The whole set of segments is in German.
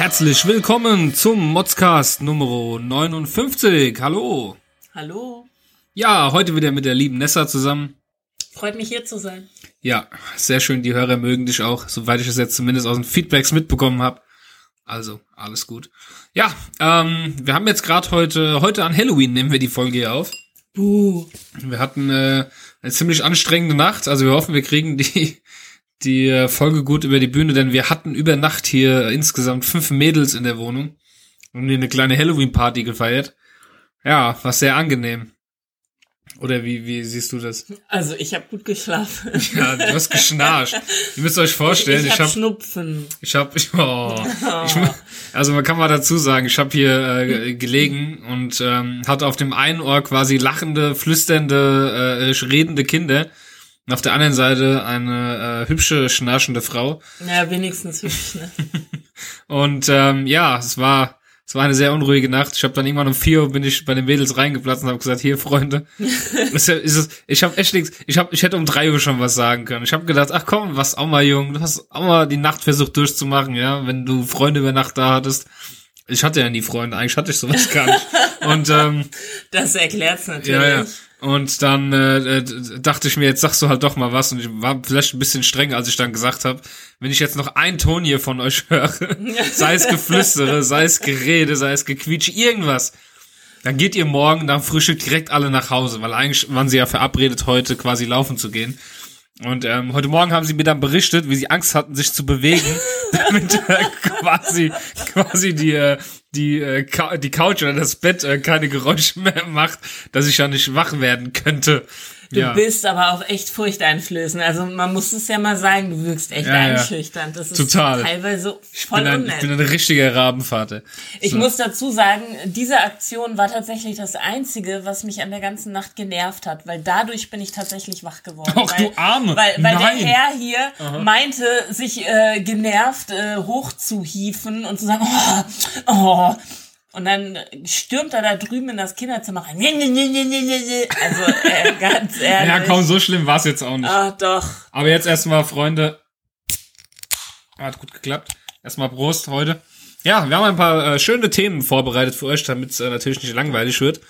Herzlich willkommen zum Modscast Nummer 59. Hallo. Hallo. Ja, heute wieder mit der lieben Nessa zusammen. Freut mich hier zu sein. Ja, sehr schön. Die Hörer mögen dich auch, soweit ich es jetzt zumindest aus den Feedbacks mitbekommen habe. Also, alles gut. Ja, ähm, wir haben jetzt gerade heute, heute an Halloween nehmen wir die Folge hier auf. Buh. Wir hatten äh, eine ziemlich anstrengende Nacht. Also wir hoffen, wir kriegen die, die Folge gut über die Bühne, denn wir hatten über Nacht hier insgesamt fünf Mädels in der Wohnung und eine kleine Halloween-Party gefeiert. Ja, war sehr angenehm. Oder wie, wie siehst du das? Also ich habe gut geschlafen. Ja, du hast geschnarcht. Ihr müsst euch vorstellen, ich ich habe habe Schnupfen. ich habe oh, ich, also man kann mal dazu sagen, ich habe hier äh, gelegen und ähm, hatte auf dem einen Ohr quasi lachende, flüsternde, äh, redende Kinder und auf der anderen Seite eine äh, hübsche, schnarchende Frau. Ja, wenigstens hübsch, ne? Und ähm, ja, es war es war eine sehr unruhige Nacht. Ich habe dann irgendwann um vier Uhr bin ich bei den Mädels reingeplatzt und habe gesagt, hier Freunde, ist, ist ich habe echt nichts, ich habe ich hätte um drei Uhr schon was sagen können. Ich habe gedacht, ach komm, was auch mal jung, du hast auch mal die Nacht versucht durchzumachen, ja, wenn du Freunde über Nacht da hattest. Ich hatte ja nie Freunde, eigentlich hatte ich sowas gar nicht. Und ähm, Das erklärt's natürlich. ja, ja. Und dann äh, äh, dachte ich mir, jetzt sagst du halt doch mal was. Und ich war vielleicht ein bisschen strenger, als ich dann gesagt habe, wenn ich jetzt noch einen Ton hier von euch höre, sei es Geflüstere, sei es Gerede, sei es Gequietsch, irgendwas, dann geht ihr morgen nach Frühstück direkt alle nach Hause, weil eigentlich waren sie ja verabredet, heute quasi laufen zu gehen. Und ähm, heute Morgen haben sie mir dann berichtet, wie sie Angst hatten, sich zu bewegen, damit äh, quasi quasi die äh, die äh, die Couch oder das Bett äh, keine Geräusche mehr macht, dass ich ja nicht wach werden könnte. Du ja. bist aber auch echt furchteinflößend. Also man muss es ja mal sagen, du wirkst echt Ja, einschüchternd. Das ist Total. teilweise ich voll bin ein, ich bin ein richtiger Rabenvater. Ich muss dazu sagen, diese Aktion war tatsächlich das Einzige, was mich an der ganzen Nacht genervt hat, weil dadurch bin ich tatsächlich wach geworden. Ach, weil, du Arme. Weil, weil Nein. der Herr hier meinte, sich äh, genervt äh, hochzuhieven und zu sagen, oh, oh. Und dann stürmt er da drüben in das Kinderzimmer rein. Also äh, ganz ehrlich. Ja, komm, so schlimm war's jetzt auch nicht. Ah, doch. Aber jetzt erstmal, Freunde. Hat gut geklappt. Erstmal Prost heute. Ja, wir haben ein paar äh, schöne Themen vorbereitet für euch, damit es äh, natürlich nicht langweilig wird.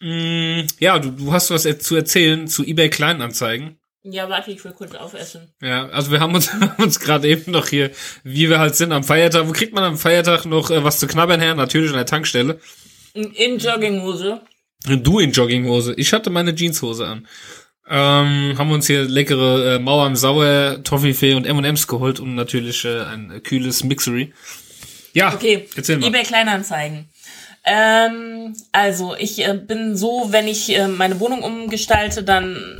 Mm, ja, du, du hast was zu erzählen zu eBay Kleinanzeigen. Ja, warte, ich will kurz aufessen. Ja, also wir haben uns, haben uns gerade eben noch hier, wie wir halt sind am Feiertag. Wo kriegt man am Feiertag noch äh, was zu knabbern her? Natürlich an der Tankstelle. In Jogginghose. Du in Jogginghose. Ich hatte meine Jeanshose an. Ähm, haben uns hier leckere äh, Mauer im Sauer, Toffifee und M&M's geholt und natürlich äh, ein äh, kühles Mixery. Ja, Okay, erzähl mal. eBay Kleinanzeigen. Ähm, also ich äh, bin so, wenn ich äh, meine Wohnung umgestalte, dann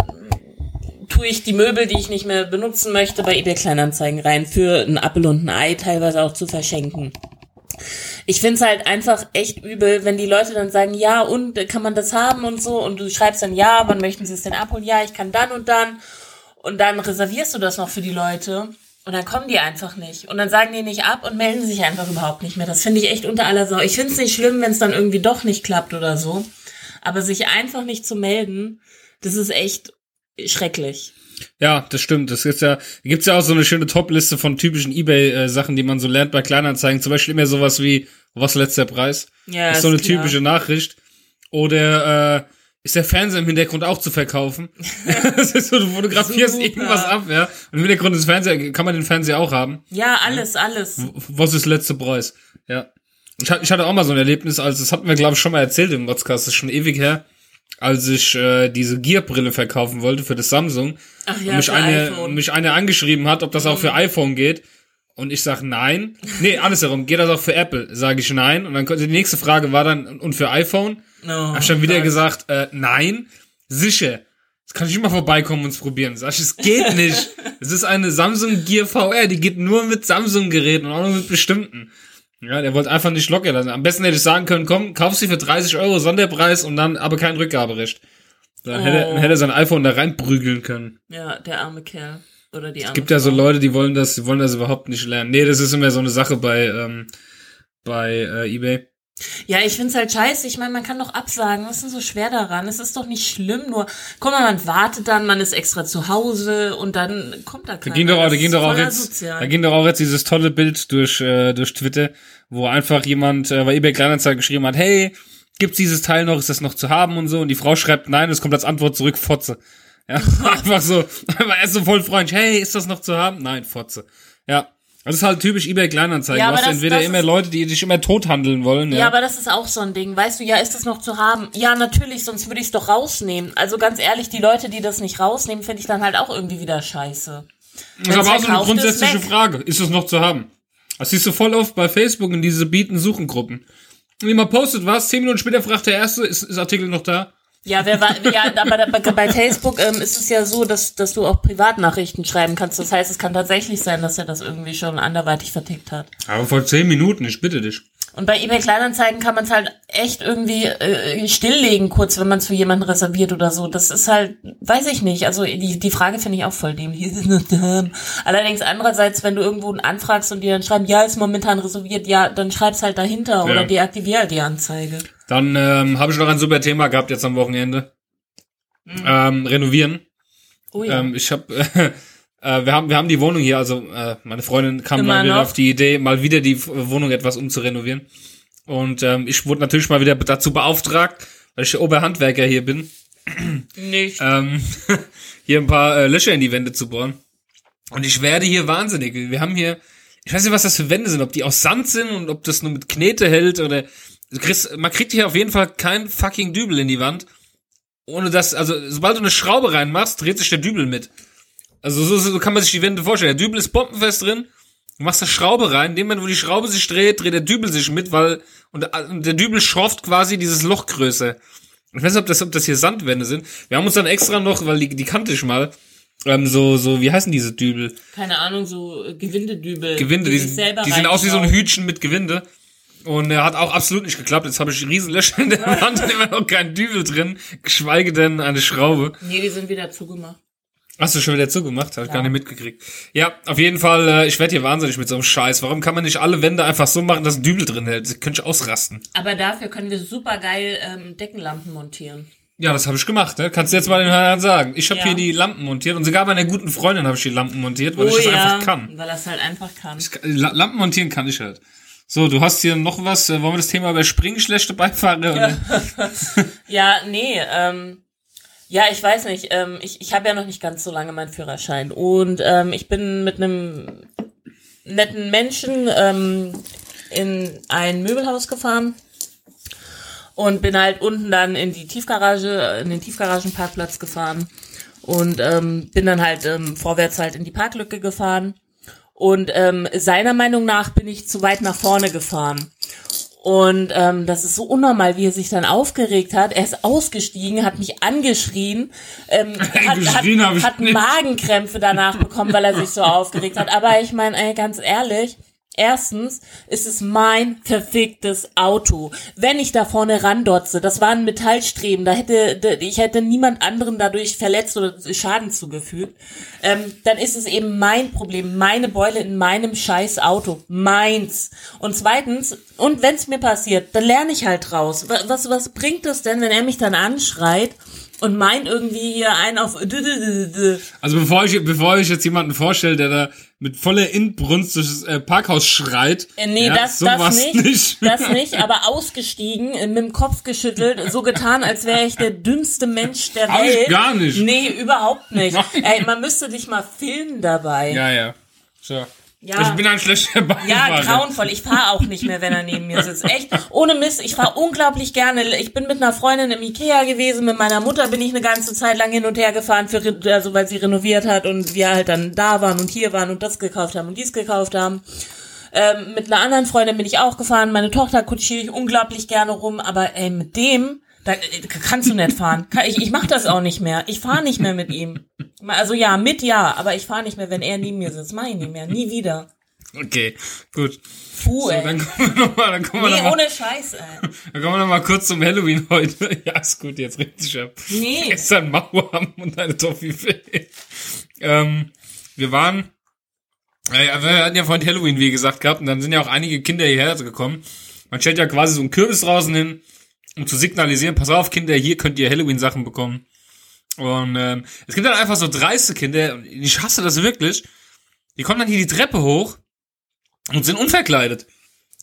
tue ich die Möbel, die ich nicht mehr benutzen möchte, bei eBay Kleinanzeigen rein für ein Apfel und ein Ei, teilweise auch zu verschenken. Ich find's halt einfach echt übel, wenn die Leute dann sagen, ja, und äh, kann man das haben und so, und du schreibst dann, ja, wann möchten sie es denn abholen? Ja, ich kann dann und dann. Und dann reservierst du das noch für die Leute. Und dann kommen die einfach nicht. Und dann sagen die nicht ab und melden sich einfach überhaupt nicht mehr. Das finde ich echt unter aller Sau. Ich finde es nicht schlimm, wenn es dann irgendwie doch nicht klappt oder so. Aber sich einfach nicht zu melden, das ist echt schrecklich. Ja, das stimmt. Das gibt's ja, gibt's ja auch so eine schöne Top-Liste von typischen Ebay-Sachen, die man so lernt bei Kleinanzeigen. Zum Beispiel immer sowas wie, was letzter Preis? Ja, ist so eine klar. typische Nachricht. Oder äh, ist der Fernseher im Hintergrund auch zu verkaufen? das ist so, du fotografierst Super. irgendwas ab, ja. Und im Hintergrund des Fernseher, kann man den Fernseher auch haben? Ja, alles, alles. Was ist letzte Preis? Ja. Ich, hat- ich hatte auch mal so ein Erlebnis, als das hatten wir, glaube ich, schon mal erzählt im Podcast, das ist schon ewig her, als ich äh, diese Gear-Brille verkaufen wollte für das Samsung. Ach ja, und mich eine, iPhone. Mhm. mich eine angeschrieben hat, ob das auch für iPhone geht. Und ich sag nein. Nee, andersherum, geht das auch für Apple? Sage ich nein. Und dann konnte die nächste Frage war dann, und für iPhone? Oh, Hab ich dann wieder Gott. gesagt, äh, nein, sicher. Das kann ich immer vorbeikommen und es probieren. Sag ich, es geht nicht. Es ist eine Samsung Gear VR, die geht nur mit Samsung-Geräten und auch nur mit bestimmten. Ja, der wollte einfach nicht locker lassen. Am besten hätte ich sagen können, komm, kauf sie für 30 Euro Sonderpreis und dann aber kein Rückgaberecht. Dann hätte, Oh. dann hätte er sein iPhone da reinprügeln können. Ja, der arme Kerl. Oder die arme Es gibt ja so. Leute, die wollen das, die wollen das überhaupt nicht lernen. Nee, das ist immer so eine Sache bei, ähm, bei äh, eBay. Ja, ich find's halt scheiße. Ich meine, man kann doch absagen. Was ist denn so schwer daran? Es ist doch nicht schlimm. Nur, guck mal, man wartet dann, man ist extra zu Hause und dann kommt da Da keiner. ging doch auch, Das da ging doch auch jetzt, da ging doch auch jetzt dieses tolle Bild durch, äh, durch Twitter, wo einfach jemand äh, bei eBay Kleinanzeigen geschrieben hat, hey, gibt's dieses Teil noch, ist das noch zu haben und so, und die Frau schreibt nein, und es kommt als Antwort zurück, Fotze. Ja, einfach so, einfach erst so voll freundlich, hey, ist das noch zu haben? Nein, Fotze. Ja. Das ist halt typisch eBay Kleinanzeigen. Ja, du hast das- entweder das immer Leute, die dich immer tot handeln wollen, ja. Ja, aber das ist auch so ein Ding. Weißt du, ja, ist das noch zu haben? Ja, natürlich, sonst würde ich es doch rausnehmen. Also ganz ehrlich, die Leute, die das nicht rausnehmen, finde ich dann halt auch irgendwie wieder scheiße. Das ist aber auch so eine ist, grundsätzliche. Frage. Ist es noch zu haben? Das siehst du voll oft bei Facebook in diese Bieten-Suchen-Gruppen. Jemand postet was, zehn Minuten später fragt der Erste, ist, ist Artikel noch da? Ja, wer war, ja, aber bei, bei Facebook ähm, ist es ja so, dass, dass du auch Privatnachrichten schreiben kannst. Das heißt, es kann tatsächlich sein, dass er das irgendwie schon anderweitig vertickt hat. Aber vor zehn Minuten, ich bitte dich. Und bei eBay Kleinanzeigen kann man es halt echt irgendwie äh, stilllegen, kurz, wenn man es für jemanden reserviert oder so. Das ist halt, weiß ich nicht. Also die, die Frage finde ich auch voll dämlich. Allerdings andererseits, wenn du irgendwo einen anfragst und die dann schreiben, ja, ist momentan reserviert, ja, dann schreib's halt dahinter oder deaktivier halt die Anzeige. Dann ähm, habe ich noch ein super Thema gehabt jetzt am Wochenende. Ähm, renovieren. Oh ja. Ähm, ich habe, äh, äh, wir haben, wir haben die Wohnung hier, also äh, meine Freundin kam Immer mal wieder noch? auf die Idee, mal wieder die Wohnung etwas umzurenovieren. Und ähm, ich wurde natürlich mal wieder dazu beauftragt, weil ich Oberhandwerker hier bin, nicht. ähm, hier ein paar äh, Löcher in die Wände zu bohren. Und ich werde hier wahnsinnig. Wir haben hier, ich weiß nicht, was das für Wände sind, ob die aus Sand sind und ob das nur mit Knete hält oder du kriegst, man kriegt hier auf jeden Fall kein fucking Dübel in die Wand. Ohne dass, also sobald du eine Schraube reinmachst, dreht sich der Dübel mit. Also so, so kann man sich die Wände vorstellen. Der Dübel ist bombenfest drin. Du machst eine Schraube rein. In dem Moment, wo die Schraube sich dreht, dreht der Dübel sich mit, weil und, der Dübel schrofft quasi dieses Loch größer. Ich weiß nicht, ob das, ob das hier Sandwände sind. Wir haben uns dann extra noch, weil die, die kannte ich mal, ähm, so, so, wie heißen diese Dübel? Keine Ahnung, so äh, Gewindedübel. Gewinde, die, sind- selber die sehen aus wie so ein. Hütchen mit Gewinde. Und er hat auch absolut nicht geklappt. Jetzt habe ich riesen Löcher in der Wand und immer noch kein Dübel drin, geschweige denn eine Schraube. Nee, die sind wieder zugemacht. Hast du schon wieder zugemacht? Hab ich gar nicht mitgekriegt. Ja, auf jeden Fall, äh, ich werde hier wahnsinnig mit so einem Scheiß. Warum kann man nicht alle Wände einfach so machen, dass ein Dübel drin hält? Das könnte ich ausrasten. Aber dafür können wir super geil ähm, Deckenlampen montieren. Ja, das habe ich gemacht. Ne? Kannst du jetzt mal den Herrn sagen. Ich habe Ja. hier die Lampen montiert und sogar bei einer guten Freundin habe ich die Lampen montiert, weil oh ich das ja, einfach kann. weil das halt einfach kann. La- Lampen montieren kann ich halt. So, du hast hier noch was. Äh, wollen wir das Thema überspringen, schlechte Beifahrer? Ja, nee, ähm, ja, ich weiß nicht. Ähm, ich ich habe ja noch nicht ganz so lange meinen Führerschein. Und ähm, ich bin mit einem netten Menschen ähm, in ein Möbelhaus gefahren und bin halt unten dann in die Tiefgarage, in den Tiefgaragenparkplatz gefahren und ähm, bin dann halt ähm, vorwärts halt in die Parklücke gefahren. Und ähm, seiner Meinung nach bin ich zu weit nach vorne gefahren. Und ähm, das ist so unnormal, wie er sich dann aufgeregt hat. Er ist ausgestiegen, hat mich angeschrien, ähm, hat, Geschrien hat, hat. Magenkrämpfe danach bekommen, weil er sich so aufgeregt hat. Aber ich meine, ganz ehrlich, erstens ist es mein verficktes Auto. Wenn ich da vorne randotze, das war ein Metallstreben, da hätte ich hätte niemand anderen dadurch verletzt oder Schaden zugefügt, ähm, dann ist es eben mein Problem, meine Beule in meinem scheiß Auto, meins. Und zweitens, und wenn es mir passiert, dann lerne ich halt raus. Wa- Was, was bringt es denn, wenn er mich dann anschreit und meint irgendwie hier einen auf Also bevor ich, bevor ich jetzt jemanden vorstelle, der da mit voller Inbrunst durchs äh, Parkhaus schreit. Äh, Nee, ja, das, das nicht, Das nicht, aber ausgestiegen, äh, mit dem Kopf geschüttelt, so getan, als wäre ich der dümmste Mensch der Hab ich Welt. gar nicht. Nee, überhaupt nicht. Ey, man müsste dich mal filmen dabei. Ja, ja. So. Ja. Ich bin ein schlechter Beifahrer. Ja, grauenvoll. Ich fahre auch nicht mehr, wenn er neben mir sitzt. Echt, ohne Mist. Ich fahre unglaublich gerne. Ich bin mit einer Freundin im Ikea gewesen. Mit meiner Mutter bin ich eine ganze Zeit lang hin und her gefahren, für, also weil sie renoviert hat und wir halt dann da waren und hier waren und das gekauft haben und dies gekauft haben. Ähm, mit einer anderen Freundin bin ich auch gefahren. Meine Tochter kutschiere ich unglaublich gerne rum. Aber ey, mit dem, da äh, kannst du nicht fahren. Ich, ich mache das auch nicht mehr. Ich fahre nicht mehr mit ihm. Also ja, mit ja, aber ich fahre nicht mehr, wenn er neben mir sitzt. Mach ich nicht mehr. Nie wieder. Okay, gut. Puh, So, ey. dann kommen wir nochmal, dann kommen wir Nee, noch mal, ohne Scheiß, ey. dann kommen wir noch mal kurz zum Halloween heute. Ja, ist gut, jetzt richtig ab. Nee. Gestern Mauer und eine Toffifee. ähm, wir waren, äh, wir hatten ja vorhin Halloween, wie gesagt, gehabt, und dann sind ja auch einige Kinder hierher gekommen. Man stellt ja quasi so einen Kürbis draußen hin, um zu signalisieren, pass auf, Kinder, hier könnt ihr Halloween-Sachen bekommen. Und ähm, es gibt dann einfach so dreiste Kinder, ich hasse das wirklich, die kommen dann hier die Treppe hoch und sind unverkleidet.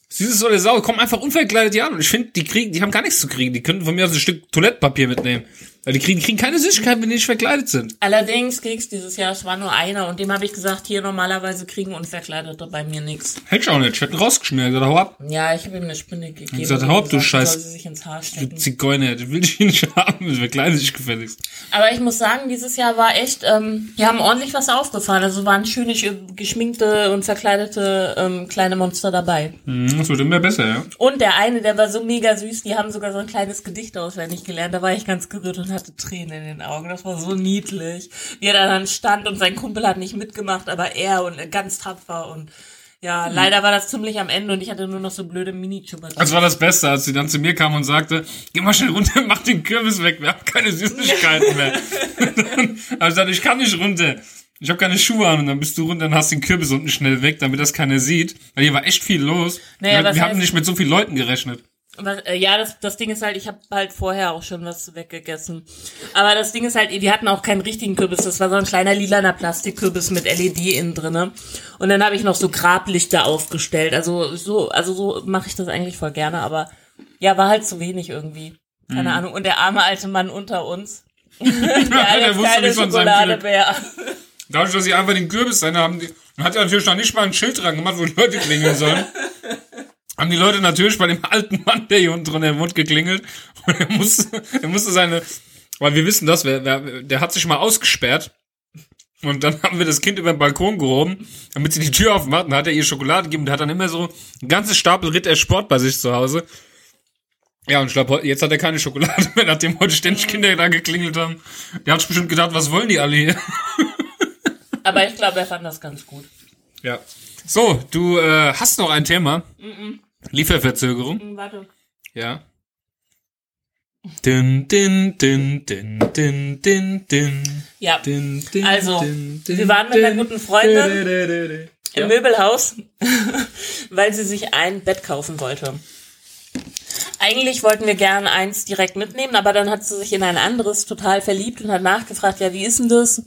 Süßes so der Sau, kommen einfach unverkleidet hier an. Und ich finde, die kriegen, die haben gar nichts zu kriegen. Die könnten von mir aus ein Stück Toilettenpapier mitnehmen. Weil die kriegen, kriegen keine Süßigkeiten, wenn die nicht verkleidet sind. Allerdings kriegst dieses Jahr, es war nur einer und dem habe ich gesagt, hier normalerweise kriegen Unverkleidete bei mir nichts. Hätte ich auch nicht. Ich hätte ihn gesagt, hau ab. Ja, ich habe ihm eine Spinne gegeben. Ich gesagt, hau ab, du Scheiß- soll sie sich ins Haar Du stecken. Zigeuner, du willst ihn nicht haben. Das verkleide dich gefälligst. Aber ich muss sagen, dieses Jahr war echt, ähm, die haben ordentlich was aufgefahren. Also waren schöne, sch- geschminkte und verkleidete ähm, kleine Monster dabei. Hm, Das wird immer besser, ja. Und der eine, der war so mega süß, die haben sogar so ein kleines Gedicht auswendig gelernt. Da war ich ganz gerührt und hatte Tränen in den Augen. Das war so niedlich. Wie er da dann stand und sein Kumpel hat nicht mitgemacht, aber er und ganz tapfer und ja, leider war das ziemlich am Ende und ich hatte nur noch so blöde Mini-Chubber. Das war das Beste, als sie dann zu mir kam und sagte, geh mal schnell runter, mach den Kürbis weg, wir haben keine Süßigkeiten mehr. dann ich gesagt, ich kann nicht runter. Ich habe keine Schuhe an und dann bist du runter und hast den Kürbis unten schnell weg, damit das keiner sieht. Weil hier war echt viel los. Naja, wir wir haben nicht mit so vielen Leuten gerechnet. Was, äh, ja, das, das Ding ist halt, ich habe halt vorher auch schon was weggegessen. Aber das Ding ist halt, die hatten auch keinen richtigen Kürbis. Das war so ein kleiner lilaner Plastikkürbis mit LED innen drinne. Und dann habe ich noch so Grablichter aufgestellt. Also so, also so mache ich das eigentlich voll gerne. Aber ja, war halt zu wenig irgendwie. Keine Mhm. Ahnung. Und der arme alte Mann unter uns. der Der wusste keine nicht von seinem Schokoladebär. Dadurch, dass sie einfach den Kürbis sein haben, die, man hat ja natürlich noch nicht mal ein Schild dran gemacht, wo die Leute klingeln sollen. haben die Leute natürlich bei dem alten Mann, der hier unten drin im Mund geklingelt. Und er musste, er musste seine, weil wir wissen das, wer, wer, der hat sich mal ausgesperrt. Und dann haben wir das Kind über den Balkon gehoben, damit sie die Tür aufmacht. Und hat er ihr Schokolade gegeben. Der hat dann immer so ein ganzes Stapel Ritter Sport bei sich zu Hause. Ja, und ich glaube, jetzt hat er keine Schokolade mehr, nachdem heute ständig Kinder da geklingelt haben. Die haben sich bestimmt gedacht, was wollen die alle hier? Aber ich glaube, er fand das ganz gut. Ja. So, du äh, hast noch ein Thema. Lieferverzögerung. Hm, Warte. Ja. Din, din, din, din, din, din, din. Ja. Din, din, Also, din, wir waren mit einer guten Freundin Di, di, di, di. im Möbelhaus, weil sie sich ein Bett kaufen wollte. Eigentlich wollten wir gerne eins direkt mitnehmen, aber dann hat sie sich in ein anderes total verliebt und hat nachgefragt, ja, wie ist denn das?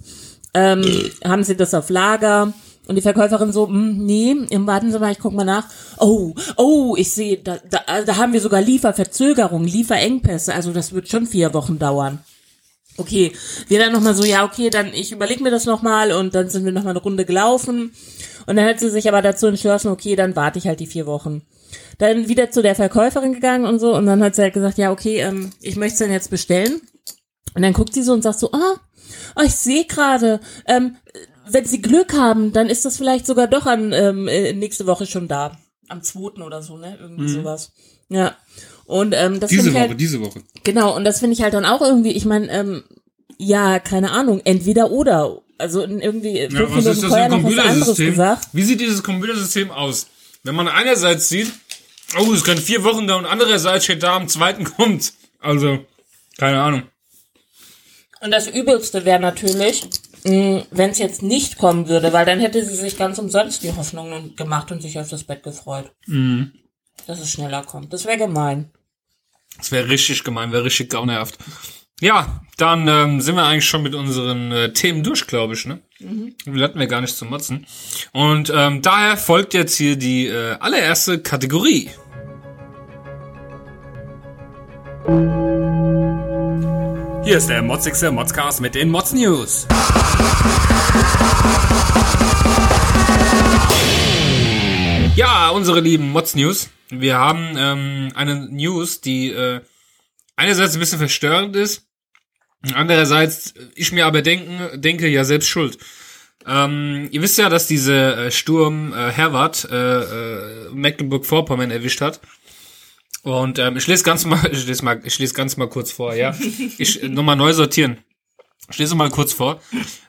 Ähm, haben Sie das auf Lager? Und die Verkäuferin so, "Hm, nee, warten Sie mal, ich guck mal nach. Oh, oh, ich sehe, da, da, da haben wir sogar Lieferverzögerungen, Lieferengpässe, also das wird schon vier Wochen dauern. Okay, wir dann nochmal so, ja, okay, dann ich überlege mir das nochmal und dann sind wir nochmal eine Runde gelaufen. Und dann hat sie sich aber dazu entschlossen, okay, dann warte ich halt die vier Wochen. Dann wieder zu der Verkäuferin gegangen und so und dann hat sie halt gesagt, ja, okay, ähm, ich möchte es dann jetzt bestellen. Und dann guckt sie so und sagt so, ah, oh, ich sehe gerade, ähm, wenn Sie Glück haben, dann ist das vielleicht sogar doch an ähm, äh, nächste Woche schon da. Am zweiten oder so, ne? Irgendwie sowas. Ja. Und ähm, das Diese finde ich Woche, halt, diese Woche. Genau, und das finde ich halt dann auch irgendwie, ich meine, ähm, ja, keine Ahnung, entweder oder. Also irgendwie Ja, fünf was Minuten ist das für vorher ein noch was anderes gesagt. Wie sieht dieses Computersystem aus? Wenn man einerseits sieht, oh, es können vier Wochen da und andererseits steht da, am zweiten kommt. Also, keine Ahnung. Und das Übelste wäre natürlich, wenn es jetzt nicht kommen würde, weil dann hätte sie sich ganz umsonst die Hoffnung gemacht und sich auf das Bett gefreut. Mhm. Dass es schneller kommt. Das wäre gemein. Das wäre richtig gemein, wäre richtig gaunerhaft. Ja, dann ähm, sind wir eigentlich schon mit unseren äh, Themen durch, glaube ich, ne? Mhm. Die hatten wir gar nicht zu motzen. Und ähm, daher folgt jetzt hier die äh, allererste Kategorie. Hier ist der motzigste Modscast mit den Mods News. Ja, unsere lieben Mods News. Wir haben ähm, eine News, die äh, einerseits ein bisschen verstörend ist, andererseits ich mir aber denken, denke, ja selbst schuld. Ähm, ihr wisst ja, dass dieser äh, Sturm äh, Herwart äh, äh, Mecklenburg-Vorpommern erwischt hat. Und ähm, ich lese ganz mal, ich lese mal, ich lese ganz mal kurz vor, ja. Ich äh, nochmal neu sortieren. Ich lese mal kurz vor.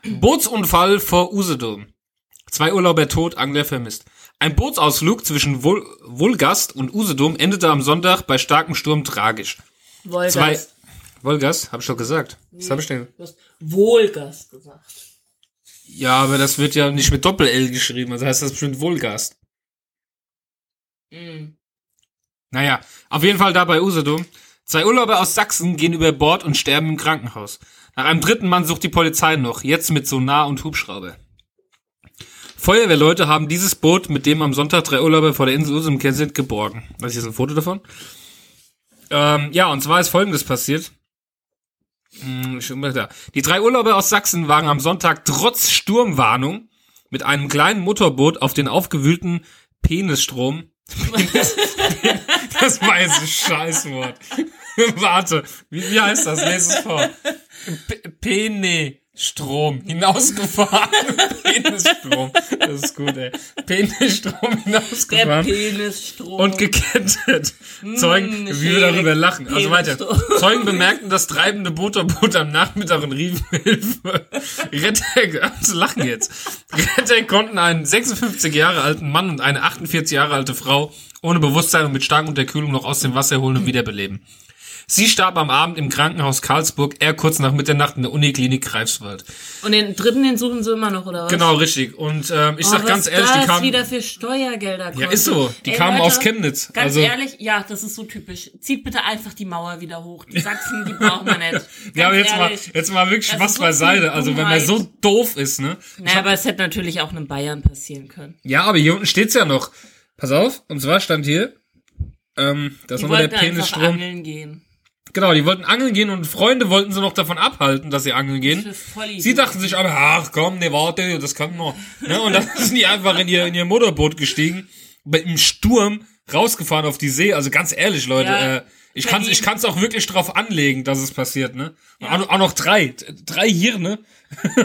Bootsunfall vor Usedom. Zwei Urlauber tot, Angler vermisst. Ein Bootsausflug zwischen Vul Vulgast und Usedom endete am Sonntag bei starkem Sturm tragisch. Wolgast. Zwei Wolgast, hab ich doch gesagt. Was hab ich denn? Du hast Wohlgast gesagt. Ja, aber das wird ja nicht mit Doppel-L geschrieben, also heißt das bestimmt Vulgast. Mm. Naja, auf jeden Fall da bei Usedom. Zwei Urlauber aus Sachsen gehen über Bord und sterben im Krankenhaus. Nach einem dritten Mann sucht die Polizei noch, jetzt mit Sonar und Hubschrauber. Feuerwehrleute haben dieses Boot, mit dem am Sonntag drei Urlauber vor der Insel Usedom sind, geborgen. Was ist jetzt ein Foto davon? Ähm, ja, und zwar ist folgendes passiert. Hm, schon mal da. Die drei Urlauber aus Sachsen waren am Sonntag trotz Sturmwarnung mit einem kleinen Motorboot auf den aufgewühlten Penisstrom. Das ein Scheißwort. Warte, wie, wie heißt das? Lese es vor. P Penestrom hinausgefahren. Penisstrom. Das ist gut, ey. Penisstrom Der hinausgefahren. Penisstrom. Und gekettet. Zeugen, wie wir darüber lachen. Also weiter. Zeugen bemerkten das treibende Motorboot am Nachmittag und riefen Hilfe. Retter, zu lachen jetzt. Retter konnten einen 56 Jahre alten Mann und eine 48 Jahre alte Frau ohne Bewusstsein und mit starken Unterkühlung noch aus dem Wasser holen und wiederbeleben. Sie starb am Abend im Krankenhaus Karlsburg, er kurz nach Mitternacht in der Uniklinik Greifswald. Und den dritten, den suchen sie immer noch, oder was? Genau, richtig. Und ähm, ich Oh, sag ganz ehrlich, die kamen... wieder für Steuergelder Ja, ist so. Die kamen aus Chemnitz. Ganz Also- ehrlich, ja, das ist so typisch. Zieht bitte einfach die Mauer wieder hoch. Die Sachsen, die brauchen wir nicht. Ganz Ja, aber jetzt ehrlich. mal, jetzt mal wirklich Spaß so beiseite. Also wenn man so doof ist, ne? Naja, aber es hätte natürlich auch in Bayern passieren können. Ja, aber hier unten steht's ja noch. Pass auf, und zwar stand hier, ähm, das Die nochmal der Penisstrom. angeln gehen. Genau, die wollten angeln gehen und Freunde wollten sie noch davon abhalten, dass sie angeln gehen. Sie dachten sich aber, ach komm, ne, warte, das kann noch. Ne? Und dann sind die einfach in ihr, in ihr Motorboot gestiegen, im Sturm rausgefahren auf die See. Also ganz ehrlich, Leute, Ja, äh, ich kann ich kann's auch wirklich drauf anlegen, dass es passiert, ne? Und auch, auch noch drei, drei Hirne.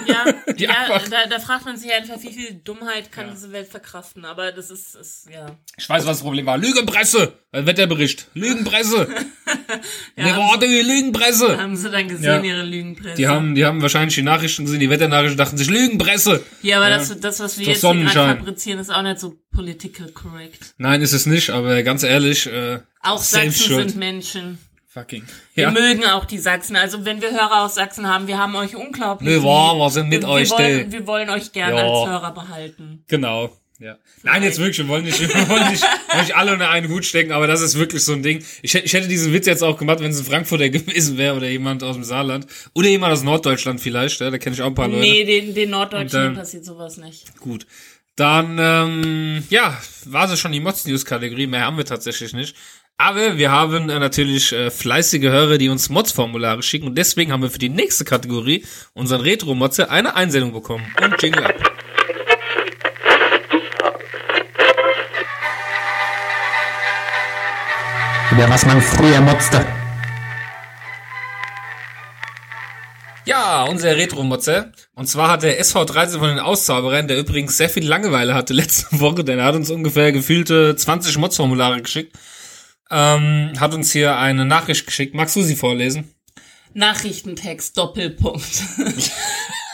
Ja, Die ja da, da fragt man sich einfach, wie viel Dummheit kann diese Welt verkraften. Aber das ist, ist ja. Ich weiß, was das Problem war. Lügenpresse! Ein Wetterbericht. Lügenpresse! Ja, ne, haben warte, Lügenpresse! Haben sie dann gesehen, Ja. ihre Lügenpresse? Die haben, die haben wahrscheinlich die Nachrichten gesehen, die Wetternachrichten dachten sich, Lügenpresse! ja, aber Ja. Das, das, was wir Doch jetzt hier gerade fabrizieren, ist auch nicht so political correct. Nein, ist es nicht, aber ganz ehrlich, äh, Auch Sachsen sind Menschen. Fucking. Wir Ja. mögen auch die Sachsen. Also wenn wir Hörer aus Sachsen haben, wir haben euch unglaublich. Nee, wahr, wir sind mit wir, euch, wir wollen, wir wollen euch gerne Ja. als Hörer behalten. Genau. Ja. Nein, jetzt wirklich, wir wollen nicht, wir wollen nicht, nicht alle unter einen Hut stecken, aber das ist wirklich so ein Ding. Ich, hätte- ich hätte diesen Witz jetzt auch gemacht, wenn es ein Frankfurter gewesen wäre oder jemand aus dem Saarland. Oder jemand aus Norddeutschland vielleicht, ja, da kenne ich auch ein paar Leute. Nee, den, den Norddeutschen Und, ähm, passiert sowas nicht. Gut. Dann, ähm, ja, war es schon die Mods-News-Kategorie. Mehr haben wir tatsächlich nicht. Aber wir haben äh, natürlich äh, fleißige Hörer, die uns Mods-Formulare schicken. Und deswegen haben wir für die nächste Kategorie, unseren Retro-Motze, eine Einsendung bekommen. Und Jingle ab. über was man früher motzte. Ja, unser Retro-Motze. Und zwar hat der SV13 von den Auszauberern, der übrigens sehr viel Langeweile hatte letzte Woche, denn er hat uns ungefähr gefühlte 20 Mods-Formulare geschickt, ähm, hat uns hier eine Nachricht geschickt. Magst du sie vorlesen? Nachrichtentext, Doppelpunkt.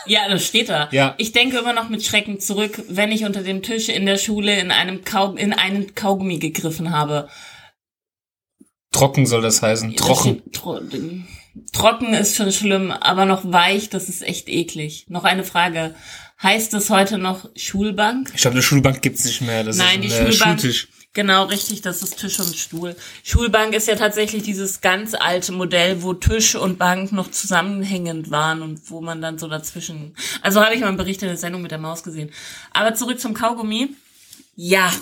ja, das steht da. Ja. Ich denke immer noch mit Schrecken zurück, wenn ich unter dem Tisch in der Schule in einem Kau in einen Kaugummi gegriffen habe. Trocken soll das heißen. Trocken. Tro Trocken ist schon schlimm, aber noch weich, das ist echt eklig. Noch eine Frage. Heißt es heute noch Schulbank? Ich glaube, eine Schulbank gibt's nicht mehr. Das Nein, ist die ein äh, Schulbank. Schultisch. Genau, richtig, das ist Tisch und Stuhl. Schulbank ist ja tatsächlich dieses ganz alte Modell, wo Tisch und Bank noch zusammenhängend waren und wo man dann so dazwischen. Also habe ich mal einen Bericht in der Sendung mit der Maus gesehen. Aber zurück zum Kaugummi. Ja,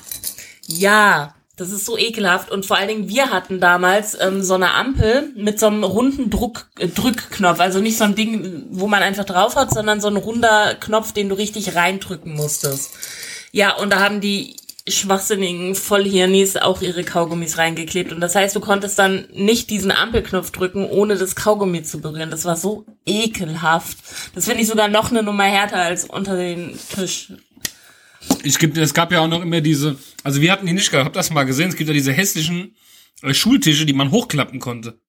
ja, das ist so ekelhaft. Und vor allen Dingen, wir hatten damals ähm, so eine Ampel mit so einem runden Druck, äh, Drückknopf. Also nicht so ein Ding, wo man einfach drauf hat, sondern so ein runder Knopf, den du richtig reindrücken musstest. Ja, und da haben die schwachsinnigen Vollhirnis auch ihre Kaugummis reingeklebt. Und das heißt, du konntest dann nicht diesen Ampelknopf drücken, ohne das Kaugummi zu berühren. Das war so ekelhaft. Das finde ich sogar noch eine Nummer härter als unter den Tisch. Ich gibt, es gab ja auch noch immer diese, also wir hatten die nicht gehabt, habt das mal gesehen? Es gibt ja diese hässlichen äh, Schultische, die man hochklappen konnte.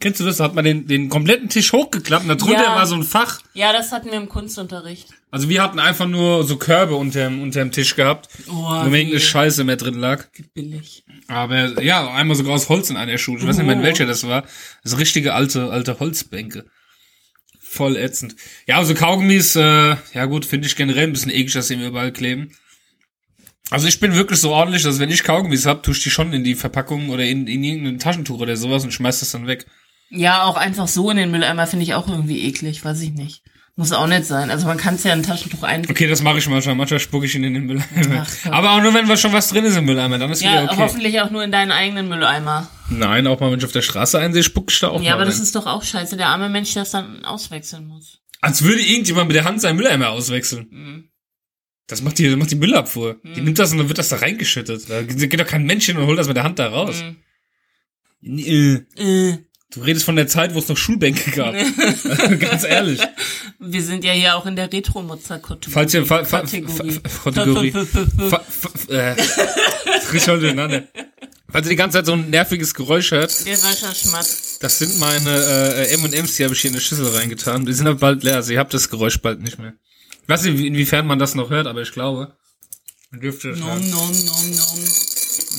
Kennst du das? Da hat man den, den kompletten Tisch hochgeklappt und darunter Ja. war so ein Fach. Ja, das hatten wir im Kunstunterricht. Also wir hatten einfach nur so Körbe unterm, unterm Tisch gehabt, Oh, wo irgendeine Scheiße mehr drin lag. billig. Aber ja, einmal sogar aus Holz in einer Schule. Ich weiß nicht mehr, in Oh. welcher das war. Das richtige alte, alte Holzbänke. Voll ätzend. Ja, also Kaugummis, äh, ja gut, finde ich generell ein bisschen eklig, dass sie mir überall kleben. Also ich bin wirklich so ordentlich, dass wenn ich Kaugummis hab, tue ich die schon in die Verpackung oder in, in irgendein Taschentuch oder sowas und schmeiß das dann weg. Ja, auch einfach so in den Mülleimer finde ich auch irgendwie eklig, weiß ich nicht. Muss auch nicht sein. Also man kann es ja in ein Taschentuch ein. Okay, das mache ich manchmal. Manchmal spucke ich ihn in den Mülleimer. Ach. Aber auch nur, wenn schon was drin ist im Mülleimer, dann ist Ja, wieder okay. hoffentlich auch nur in deinen eigenen Mülleimer. Nein, auch mal, wenn ich auf der Straße einsehe, spuck ich da auch Ja, aber das rein. ist doch auch scheiße. Der arme Mensch, der es dann auswechseln muss. Als würde irgendjemand mit der Hand seinen Mülleimer auswechseln. Mhm. Das macht die, das macht die Müllabfuhr. Die nimmt das und dann wird das da reingeschüttet. Da geht doch kein Mensch hin und holt das mit der Hand da raus. Nee. Äh, Du redest von der Zeit, wo es noch Schulbänke gab. Ganz ehrlich. wir sind ja hier auch in der Retro-Mutzer-Kategorie. Falls ihr, fa, fa, Kategorie. fa, äh, durcheinander. Falls ihr die ganze Zeit so ein nerviges Geräusch hört, Schmatz. das sind meine äh, M&M's, die habe ich hier in eine Schüssel reingetan. Die sind aber bald leer, also ihr habt das Geräusch bald nicht mehr. Ich weiß nicht, inwiefern man das noch hört, aber ich glaube, man dürfte es Nom, nom, nom, nom.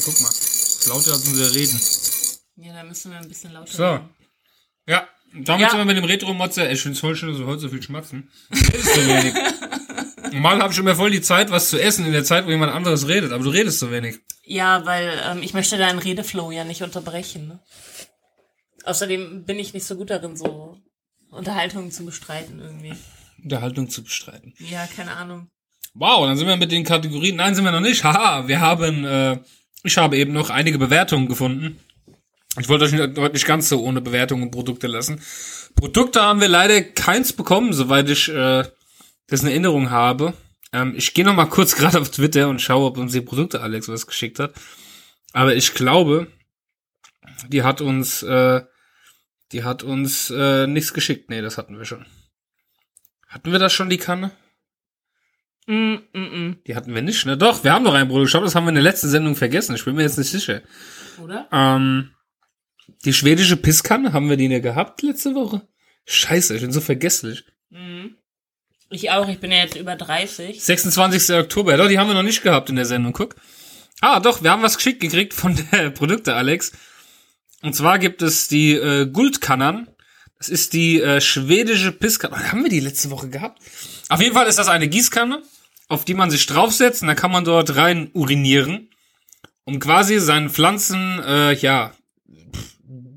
Guck mal, ist lauter als unser Reden. Ja, da müssen wir ein bisschen lauter So. Ja, damit Ja. sind wir mit dem find's voll schön, dass wir heute so viel schmatzen. Redest so wenig. Normal habe ich immer voll die Zeit, was zu essen in der Zeit, wo jemand anderes redet, aber du redest so wenig. Ja, weil ähm, ich möchte deinen Redeflow ja nicht unterbrechen. Ne? Außerdem bin ich nicht so gut darin, so Unterhaltungen zu bestreiten irgendwie. Unterhaltung zu bestreiten. Ja, keine Ahnung. Wow, dann sind wir mit den Kategorien. Nein, sind wir noch nicht. Haha, wir haben, äh, ich habe eben noch einige Bewertungen gefunden. Ich wollte euch nicht- heute nicht ganz so ohne Bewertungen und Produkte lassen. Produkte haben wir leider keins bekommen, soweit ich äh, das in Erinnerung habe. Ähm, ich gehe noch mal kurz gerade auf Twitter und schaue, ob uns die Produkte Alex was geschickt hat. Aber ich glaube, die hat uns, äh, die hat uns äh, nichts geschickt. Nee, das hatten wir schon. Hatten wir das schon, die Kanne? Mm, mm, mm. Die hatten wir nicht, ne? Doch, wir haben noch ein Produkt. Ich glaube, das haben wir in der letzten Sendung vergessen. Ich bin mir jetzt nicht sicher. Oder? Ähm, die schwedische Pisskanne, haben wir die denn gehabt letzte Woche? Scheiße, ich bin so vergesslich. Ich auch, ich bin ja jetzt über 30. 26. Oktober. Doch, die haben wir noch nicht gehabt in der Sendung. Guck. Ah, doch, wir haben was geschickt gekriegt von der Produkte, Alex. Und zwar gibt es die äh, Guldkannern. Das ist die äh, schwedische Pisskanne. Oh, haben wir die letzte Woche gehabt? Auf jeden Fall ist das eine Gießkanne, auf die man sich draufsetzt und dann kann man dort rein urinieren, um quasi seinen Pflanzen, äh, ja,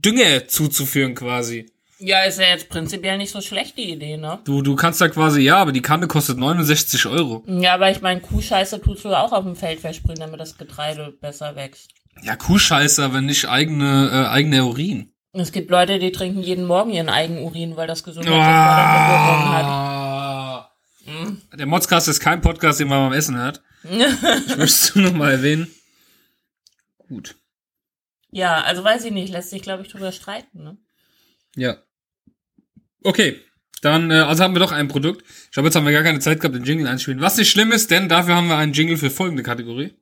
pff, Dünger zuzuführen quasi. Ja, ist ja jetzt prinzipiell nicht so schlecht, die Idee, ne? Du, du kannst da quasi, ja, aber die Kanne kostet 69 Euro. Ja, aber ich meine, Kuhscheiße tust du auch auf dem Feld versprühen, damit das Getreide besser wächst. Ja, Kuhscheiße, aber nicht eigene, äh, eigener Urin. Es gibt Leute, die trinken jeden Morgen ihren eigenen Urin, weil das gesundheitsfördernd geworden hat. Ah. Der Modscast ist kein Podcast, den man beim Essen hört. ich möchte es nur noch mal erwähnen. Gut. Ja, also weiß ich nicht, lässt sich, glaube ich, drüber streiten, ne? Ja. Okay. Dann, äh, also haben wir doch ein Produkt. Ich glaube, jetzt haben wir gar keine Zeit gehabt, den Jingle einzuspielen. Was nicht schlimm ist, denn dafür haben wir einen Jingle für folgende Kategorie.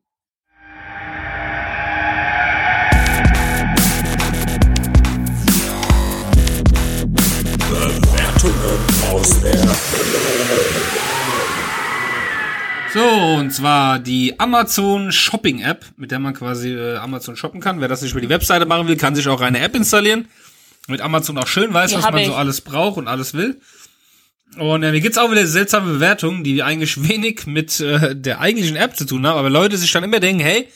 So, und zwar die Amazon Shopping App, mit der man quasi äh, Amazon shoppen kann. Wer das nicht über die Webseite machen will, kann sich auch eine App installieren. Mit Amazon auch schön weiß, Die was man so ich. alles braucht und alles will. Und äh, mir gibt's auch wieder seltsame Bewertungen, die eigentlich wenig mit äh, der eigentlichen App zu tun haben, aber Leute sich dann immer denken, hey,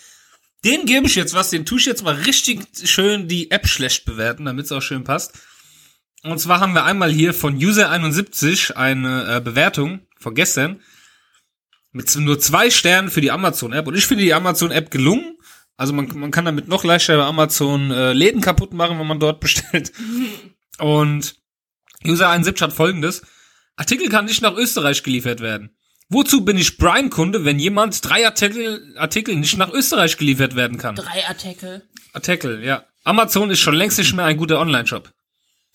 den gebe ich jetzt was, den tue ich jetzt mal richtig schön die App schlecht bewerten, damit es auch schön passt. Und zwar haben wir einmal hier von User71 eine äh, Bewertung von gestern mit nur zwei Sternen für die Amazon-App. Und ich finde die Amazon-App gelungen. Also man, man kann damit noch leichter bei Amazon äh, Läden kaputt machen, wenn man dort bestellt. Und User71 hat folgendes. Artikel kann nicht nach Österreich geliefert werden. Wozu bin ich Prime-Kunde, wenn jemand drei Artikel, Artikel nicht nach Österreich geliefert werden kann? Drei Artikel. Artikel, ja. Amazon ist schon längst nicht mehr ein guter Online-Shop.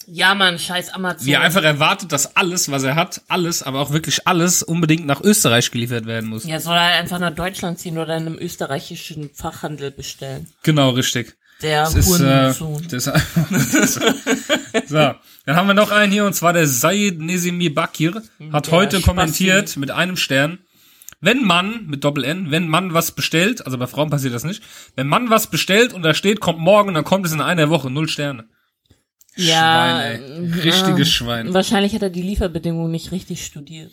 Ja, Mann, scheiß Amazon. Wie er einfach erwartet, dass alles, was er hat, alles, aber auch wirklich alles unbedingt nach Österreich geliefert werden muss. Ja, soll er einfach nach Deutschland ziehen oder in einem österreichischen Fachhandel bestellen. Genau, richtig. Der Das ist, äh, das so, dann haben wir noch einen hier und zwar der Sayed Nesimir Bakir hat Der heute Spasti. kommentiert mit einem Stern. Wenn Mann, mit Doppel-N, wenn Mann was bestellt, also bei Frauen passiert das nicht, wenn Mann was bestellt und da steht, kommt morgen, dann kommt es in einer Woche, null Sterne. Ja, Schwein, ey. Richtiges Schwein. Wahrscheinlich hat er die Lieferbedingungen nicht richtig studiert.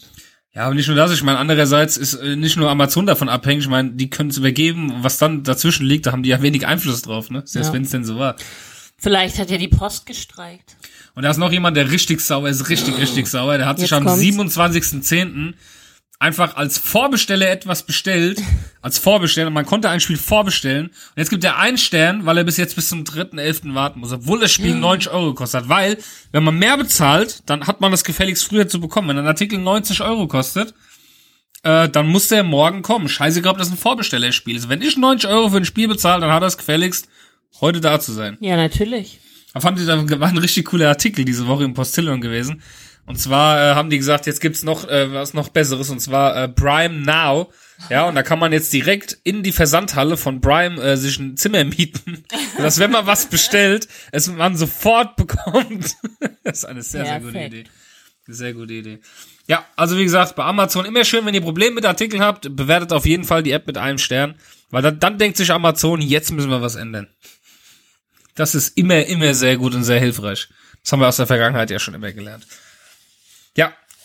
Ja, aber nicht nur das, ich meine, andererseits ist äh, nicht nur Amazon davon abhängig, ich meine, die können es übergeben, was dann dazwischen liegt, da haben die ja wenig Einfluss drauf, ne? Selbst Ja. wenn es denn so war. Vielleicht hat ja die Post gestreikt. Und da ist noch jemand, der richtig sauer ist, richtig, richtig sauer. Der hat sich Jetzt am kommt's. 27.10. einfach als Vorbesteller etwas bestellt. Als Vorbesteller. Man konnte ein Spiel vorbestellen. Und jetzt gibt er einen Stern, weil er bis jetzt bis zum 3.11. warten muss. Obwohl das Spiel 90 Euro gekostet hat. Weil, wenn man mehr bezahlt, dann hat man das gefälligst früher zu bekommen. Wenn ein Artikel 90 Euro kostet, äh, dann muss der morgen kommen. Scheißegal, ob das ein Vorbestellerspiel ist. Wenn ich 90 Euro für ein Spiel bezahle, dann hat er es gefälligst, heute da zu sein. Ja, natürlich. Da fand ich, da war ein richtig cooler Artikel diese Woche im Postillon gewesen. Und zwar äh, haben die gesagt, jetzt gibt's noch äh, was noch Besseres und zwar äh, Prime Now. Ja, und da kann man jetzt direkt in die Versandhalle von Prime äh, sich ein Zimmer mieten. dass wenn man was bestellt, es man sofort bekommt. das ist eine sehr, sehr gute. Idee. Sehr gute Idee. Ja, also wie gesagt, bei Amazon immer schön, wenn ihr Probleme mit Artikeln habt, bewertet auf jeden Fall die App mit einem Stern. Weil dann, dann denkt sich Amazon, jetzt müssen wir was ändern. Das ist immer, immer sehr gut und sehr hilfreich. Das haben wir aus der Vergangenheit ja schon immer gelernt.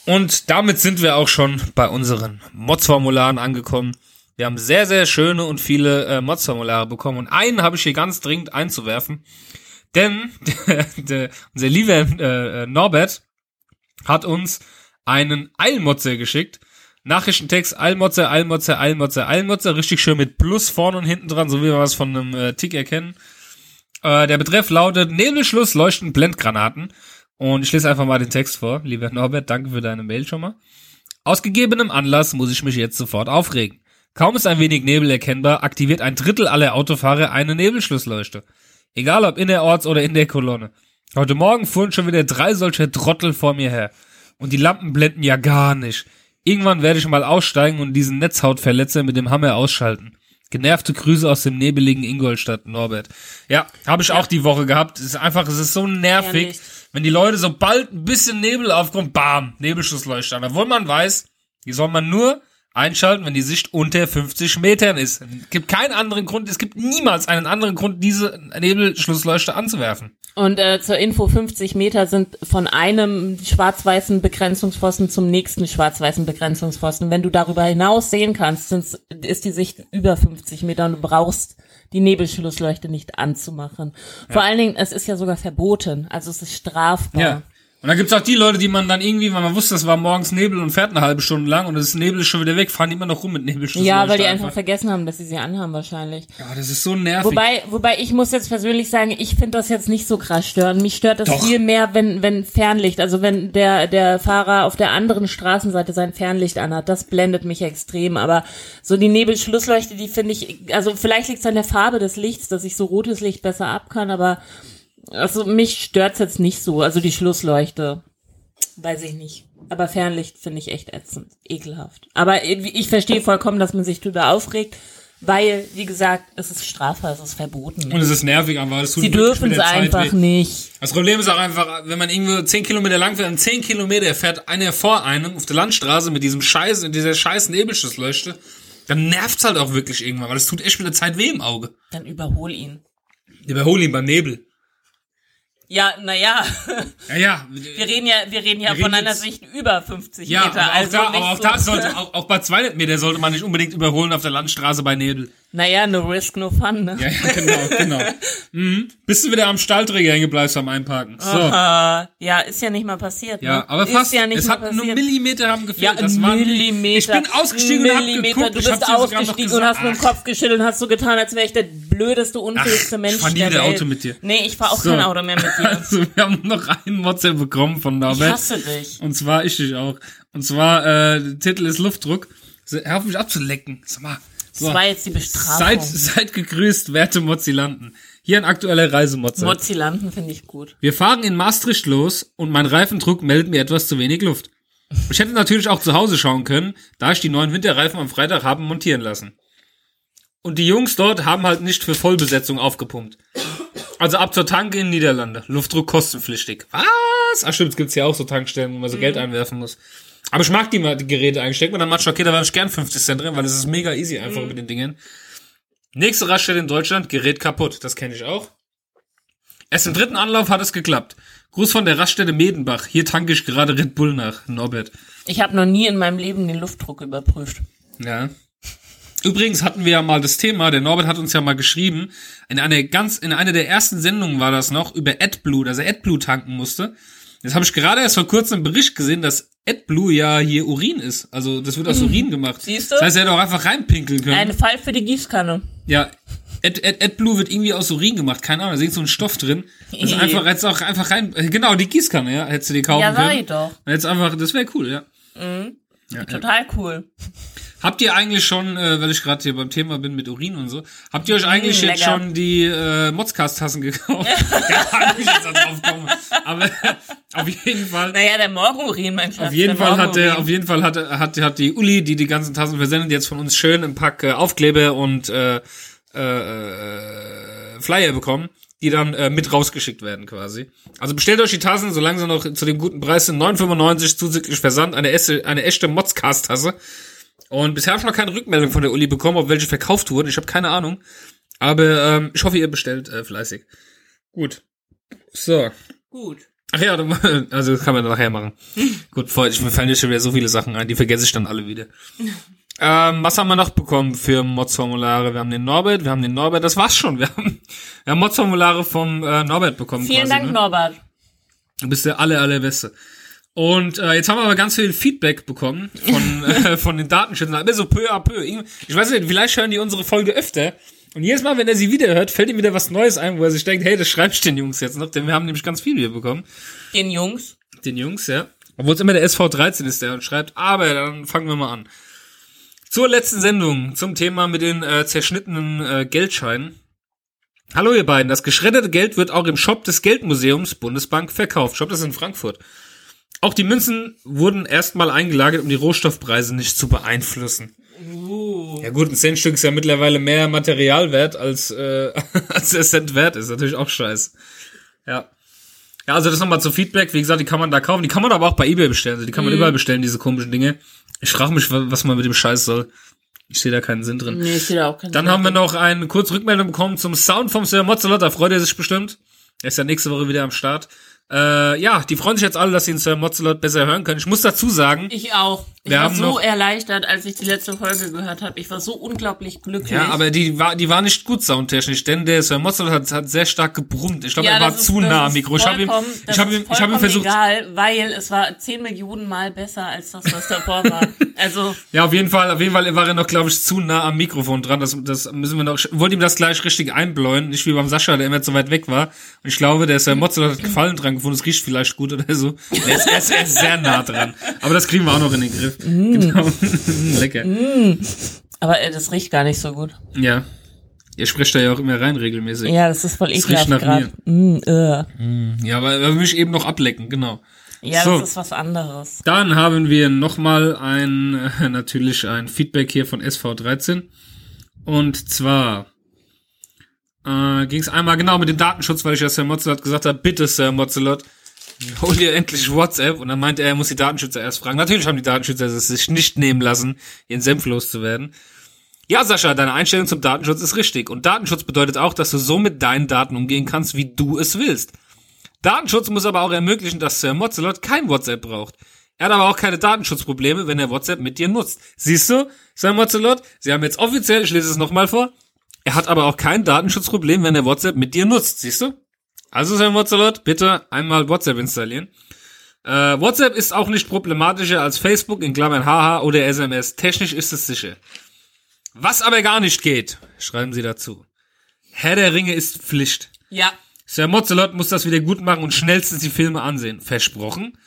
Und damit sind wir auch schon bei unseren Mods-Formularen angekommen. Wir haben sehr, sehr schöne und viele äh, Mods-Formulare bekommen. Und einen habe ich hier ganz dringend einzuwerfen. Denn der, unser lieber äh, äh, Norbert hat uns einen Eilmotzer geschickt. Nachrichtentext Eilmotzer, Eilmotzer, Eilmotzer, Eilmotzer. Richtig schön mit Plus vorne und hinten dran, so wie wir es von einem äh, Tick erkennen. Äh, der Betreff lautet Nebelschluss leuchten Blendgranaten. Und ich lese einfach mal den Text vor. Lieber Norbert, danke für deine Mail schon mal. Aus gegebenem Anlass muss ich mich jetzt sofort aufregen. Kaum ist ein wenig Nebel erkennbar, aktiviert ein Drittel aller Autofahrer eine Nebelschlussleuchte. Egal ob innerorts oder in der Kolonne. Heute Morgen fuhren schon wieder drei solcher Trottel vor mir her. Und die Lampen blenden ja gar nicht. Irgendwann werde ich mal aussteigen und diesen Netzhautverletzer mit dem Hammer ausschalten. Genervte Grüße aus dem nebeligen Ingolstadt, Norbert. Ja, habe ich auch die Woche gehabt. Es ist einfach, es ist so nervig, Ehrlich. Wenn die Leute sobald ein bisschen Nebel aufkommt, bam, Nebelschussleuchte an. Obwohl man weiß, die soll man nur einschalten, wenn die Sicht unter 50 Metern ist. Es gibt keinen anderen Grund, es gibt niemals einen anderen Grund, diese Nebelschlussleuchte anzuwerfen. Und äh, zur Info, 50 Meter sind von einem schwarz-weißen Begrenzungspfosten zum nächsten schwarz-weißen Begrenzungspfosten. Wenn du darüber hinaus sehen kannst, ist die Sicht über 50 Meter und du brauchst die Nebelschlussleuchte nicht anzumachen. Vor allen Dingen, es ist ja sogar verboten, also es ist strafbar. Ja. Und dann gibt's auch die Leute, die man dann irgendwie, weil man wusste, es war morgens Nebel und fährt eine halbe Stunde lang und das Nebel ist schon wieder weg, fahren die immer noch rum mit Nebelschlussleuchte. Ja, weil die einfach vergessen haben, dass sie sie anhaben wahrscheinlich. Ja, das ist so nervig. Wobei, wobei ich muss jetzt persönlich sagen, ich finde das jetzt nicht so krass stören. Mich stört das Doch. viel mehr, wenn, wenn Fernlicht, also wenn der, der Fahrer auf der anderen Straßenseite sein Fernlicht anhat, das blendet mich extrem. Aber so die Nebelschlussleuchte, die finde ich, also vielleicht liegt es an der Farbe des Lichts, dass ich so rotes Licht besser ab kann, aber also mich stört's jetzt nicht so. Also die Schlussleuchte, weiß ich nicht. Aber Fernlicht finde ich echt ätzend, ekelhaft. Aber ich verstehe vollkommen, dass man sich darüber aufregt, weil, wie gesagt, es ist strafbar, es ist verboten. und es ist nervig, aber es tut Sie dürfen mit es einfach weh. nicht. Das Problem ist auch einfach, wenn man irgendwo 10 Kilometer lang fährt und 10 Kilometer fährt einer vor einem auf der Landstraße mit diesem Scheiß, in dieser scheiß Nebelschussleuchte, dann nervt's halt auch wirklich irgendwann, weil es tut echt mit der Zeit weh im Auge. Dann überhol ihn. Überhol ihn beim Nebel. Ja, naja, Ja, ja. wir reden ja, wir reden ja Wir von reden einer Sicht über 50 Ja, Meter. aber auch, also da, aber auch so, da sollte, auch, auch bei 200 Meter sollte man nicht unbedingt überholen auf der Landstraße bei Nebel. Naja, no risk, no fun, ne? Ja, ja, genau, genau. Mhm. Bis du wieder am Stahlträger hängen bleibst beim Einparken. So. Aha. Ja, ist ja nicht mal passiert. Ja, ne? aber ist fast. ja nicht es mal hat passiert. nur Millimeter haben gefehlt. Ja, das waren- Millimeter. Ich bin ausgestiegen und hab Millimeter. geguckt. Du ich bist noch ausgestiegen und hast mit dem Ach, Kopf geschüttelt und hast so getan, als wäre ich der blödeste, unfähigste Ach, Mensch ich fahr nie der wieder Welt. Auto mit dir. Nee, ich fahr auch So. kein Auto mehr mit dir. Also, wir haben noch einen WhatsApp bekommen von Ich Norbert. hasse dich. Und zwar ich dich auch. Und zwar, äh, der Titel ist Luftdruck. Hör auf mich abzulecken. Sag mal. So. Das war jetzt die Bestrafung. Seid, seid gegrüßt, werte Mozilanten. Hier ein aktueller Reisemotzer. Mozilanten finde ich gut. Wir fahren in Maastricht los und mein Reifendruck meldet mir etwas zu wenig Luft. Ich hätte natürlich auch zu Hause schauen können, da ich die neuen Winterreifen am Freitag haben montieren lassen. Und die Jungs dort haben halt nicht für Vollbesetzung aufgepumpt. Also ab zur Tanke in Niederlande. Luftdruck kostenpflichtig. Was? Ach stimmt, es gibt's ja auch so Tankstellen, wo man so Geld einwerfen muss. Aber ich mag die, mal- die Geräte eigentlich. Ich denke mir dann manchmal, okay, da werfe ich gern 50 Cent drin, weil es ist mega easy einfach mit den Dingen. Nächste Raststätte in Deutschland, Gerät kaputt. Das kenne ich auch. Erst im dritten Anlauf hat es geklappt. Gruß von der Raststätte Medenbach. Hier tanke ich gerade Red Bull nach. Norbert. Ich habe noch nie in meinem Leben den Luftdruck überprüft. Ja. Übrigens hatten wir ja mal das Thema, der Norbert hat uns ja mal geschrieben, in einer ganz, in einer der ersten Sendungen war das noch, über AdBlue, dass er AdBlue tanken musste. Jetzt habe ich gerade erst vor kurzem einen Bericht gesehen, dass AdBlue ja hier Urin ist. Also das wird aus Urin gemacht. Siehst du? Das heißt, er hätte auch einfach reinpinkeln können. Ein Fall für die Gießkanne. Ja, Ad, Ad, AdBlue wird irgendwie aus Urin gemacht, keine Ahnung, da ist so ein Stoff drin. Das ist einfach jetzt auch einfach rein, äh, genau, die Gießkanne, ja, hättest du die kaufen Ja, können. sag ich doch. Jetzt einfach, das wäre cool, ja. ja. Total cool. Habt ihr eigentlich schon, äh, weil ich gerade hier beim Thema bin mit Urin und so, habt ihr euch eigentlich Mm, jetzt schon die äh, Motzcast-Tassen gekauft? ja, kann ich jetzt da drauf kommen. Aber auf jeden Fall. Naja, der Morgenurin, mein Schatz. Auf jeden der Fall hat der, auf jeden Fall hat, hat, hat die Uli, die die ganzen Tassen versendet, jetzt von uns schön im Pack äh, Aufkleber und äh, äh, äh, Flyer bekommen, die dann äh, mit rausgeschickt werden quasi. Also bestellt euch die Tassen, solange sie noch zu dem guten Preis sind, 9,95 zuzüglich Versand, eine, echte- eine echte Motzcast-Tasse. Und bisher habe ich noch keine Rückmeldung von der Uli bekommen, ob welche verkauft wurden. Ich habe keine Ahnung. Aber ähm, ich hoffe, ihr bestellt äh, fleißig. Gut. So. Gut. Ach ja, also das kann man nachher machen. Gut, ich, mir fallen jetzt schon wieder so viele Sachen ein, die vergesse ich dann alle wieder. ähm, was haben wir noch bekommen für Mods-Formulare? Wir haben den Norbert, wir haben den Norbert, das war's schon. Wir haben, wir haben Mods-Formulare vom äh, Norbert bekommen. Vielen quasi, Dank, ne? Norbert. Du bist der aller, allerbeste. Und äh, jetzt haben wir aber ganz viel Feedback bekommen von, äh, von den Datenschützern. Aber so peu à peu. Ich weiß nicht, vielleicht hören die unsere Folge öfter. Und jedes Mal, wenn er sie wieder hört, fällt ihm wieder was Neues ein, wo er sich denkt, hey, das schreibe ich den Jungs jetzt noch, denn wir haben nämlich ganz viel hier bekommen. Den Jungs. Den Jungs, ja. Obwohl es immer der SV13 ist, der uns schreibt. Aber dann fangen wir mal an. Zur letzten Sendung, zum Thema mit den äh, zerschnittenen äh, Geldscheinen. Hallo ihr beiden, das geschredderte Geld wird auch im Shop des Geldmuseums Bundesbank verkauft. Shop das ist in Frankfurt. Auch die Münzen wurden erstmal eingelagert, um die Rohstoffpreise nicht zu beeinflussen. Ja gut, ein Centstück ist ja mittlerweile mehr Material wert, als, äh, als der Cent wert ist. Natürlich auch scheiße. Ja. Ja, also das nochmal zum Feedback. Wie gesagt, die kann man da kaufen. Die kann man aber auch bei Ebay bestellen. Also die kann man überall bestellen, diese komischen Dinge. Ich frage mich, wa- was man mit dem Scheiß soll. Ich sehe da keinen Sinn drin. Nee, ich sehe da auch keinen Dann Sinn haben wir noch eine kurze Rückmeldung bekommen zum Sound vom Sir Mozzolot. Da freut er sich bestimmt. Er ist ja nächste Woche wieder am Start. Äh, ja, die freuen sich jetzt alle, dass sie den Sir Mozzolot besser hören können. Ich muss dazu sagen, Ich auch. Ich Wir war haben so noch- erleichtert, als ich die letzte Folge gehört habe. Ich war so unglaublich glücklich. ja, aber die war, die war nicht gut soundtechnisch, denn der Sir Mozzolot hat, hat sehr stark gebrummt. Ich glaube, Ja, er war ist- zu nah am Mikro. Ich habe ihm, ich habe ihm, ich habe ihm versucht, egal, weil es war 10 Millionen Mal besser als das, was davor war. Also, Ja, auf jeden Fall, auf jeden Fall war er noch, glaube ich, zu nah am Mikrofon dran. Das, das müssen wir noch, ich wollte ihm das gleich richtig einbläuen, nicht wie beim Sascha, der immer zu weit weg war. Und ich glaube, der Sir Mozzolot hat Gefallen dran gefunden, es riecht vielleicht gut oder so. Er ist, er ist, er ist sehr nah dran. Aber das kriegen wir auch noch in den Griff. Genau. Lecker. aber äh, das riecht gar nicht so gut. Ja. Ihr sprecht da ja auch immer rein regelmäßig. Ja, das ist voll ekelhaft nach gerade. Mm, äh. Ja, er will mich eben noch ablecken, genau. Ja, So. das ist was anderes. Dann haben wir nochmal ein, natürlich ein Feedback hier von SV13. Und zwar äh, ging es einmal genau mit dem Datenschutz, weil ich ja Sir Mozzelot gesagt habe, bitte Sir Mozzelot, hol dir endlich WhatsApp. Und dann meinte er, er muss die Datenschützer erst fragen. Natürlich haben die Datenschützer es sich nicht nehmen lassen, ihren Senf loszuwerden. Ja, Sascha, deine Einstellung zum Datenschutz ist richtig. Und Datenschutz bedeutet auch, dass du so mit deinen Daten umgehen kannst, wie du es willst. Datenschutz muss aber auch ermöglichen, dass Sir Mozzelot kein WhatsApp braucht. Er hat aber auch keine Datenschutzprobleme, wenn er WhatsApp mit dir nutzt. Siehst du, Sir Mozzelot? Sie haben jetzt offiziell, ich lese es nochmal vor, er hat aber auch kein Datenschutzproblem, wenn er WhatsApp mit dir nutzt. Siehst du? Also, Sir Mozzelot, bitte einmal WhatsApp installieren. Äh, WhatsApp ist auch nicht problematischer als Facebook in Klammern haha oder SMS. Technisch ist es sicher. Was aber gar nicht geht, schreiben sie dazu. Herr der Ringe ist Pflicht. Ja. Sir Mozzelot muss das wieder gut machen und schnellstens die Filme ansehen. Versprochen?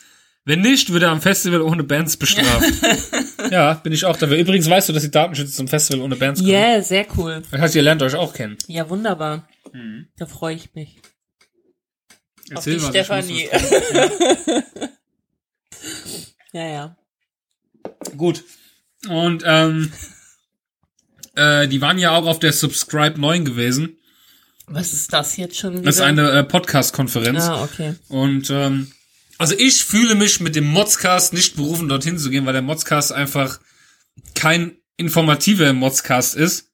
Wenn nicht, wird er am Festival ohne Bands bestraft. ja, bin ich auch dafür. Übrigens weißt du, dass die Datenschützer zum Festival ohne Bands kommen. Yeah, sehr cool. Das heißt, ihr lernt euch auch kennen. Ja, wunderbar. Mhm. Da freue ich mich. Erzähl Auf die Stefanie. ja, ja. Gut. Und ähm, äh, die waren ja auch auf der Subscribe 9 gewesen. Was ist das jetzt schon wieder? Das ist eine äh, Podcast-Konferenz. Ah, okay. Und ähm, also ich fühle mich mit dem Modscast nicht berufen, dorthin zu gehen, weil der Modscast einfach kein informativer Modscast ist.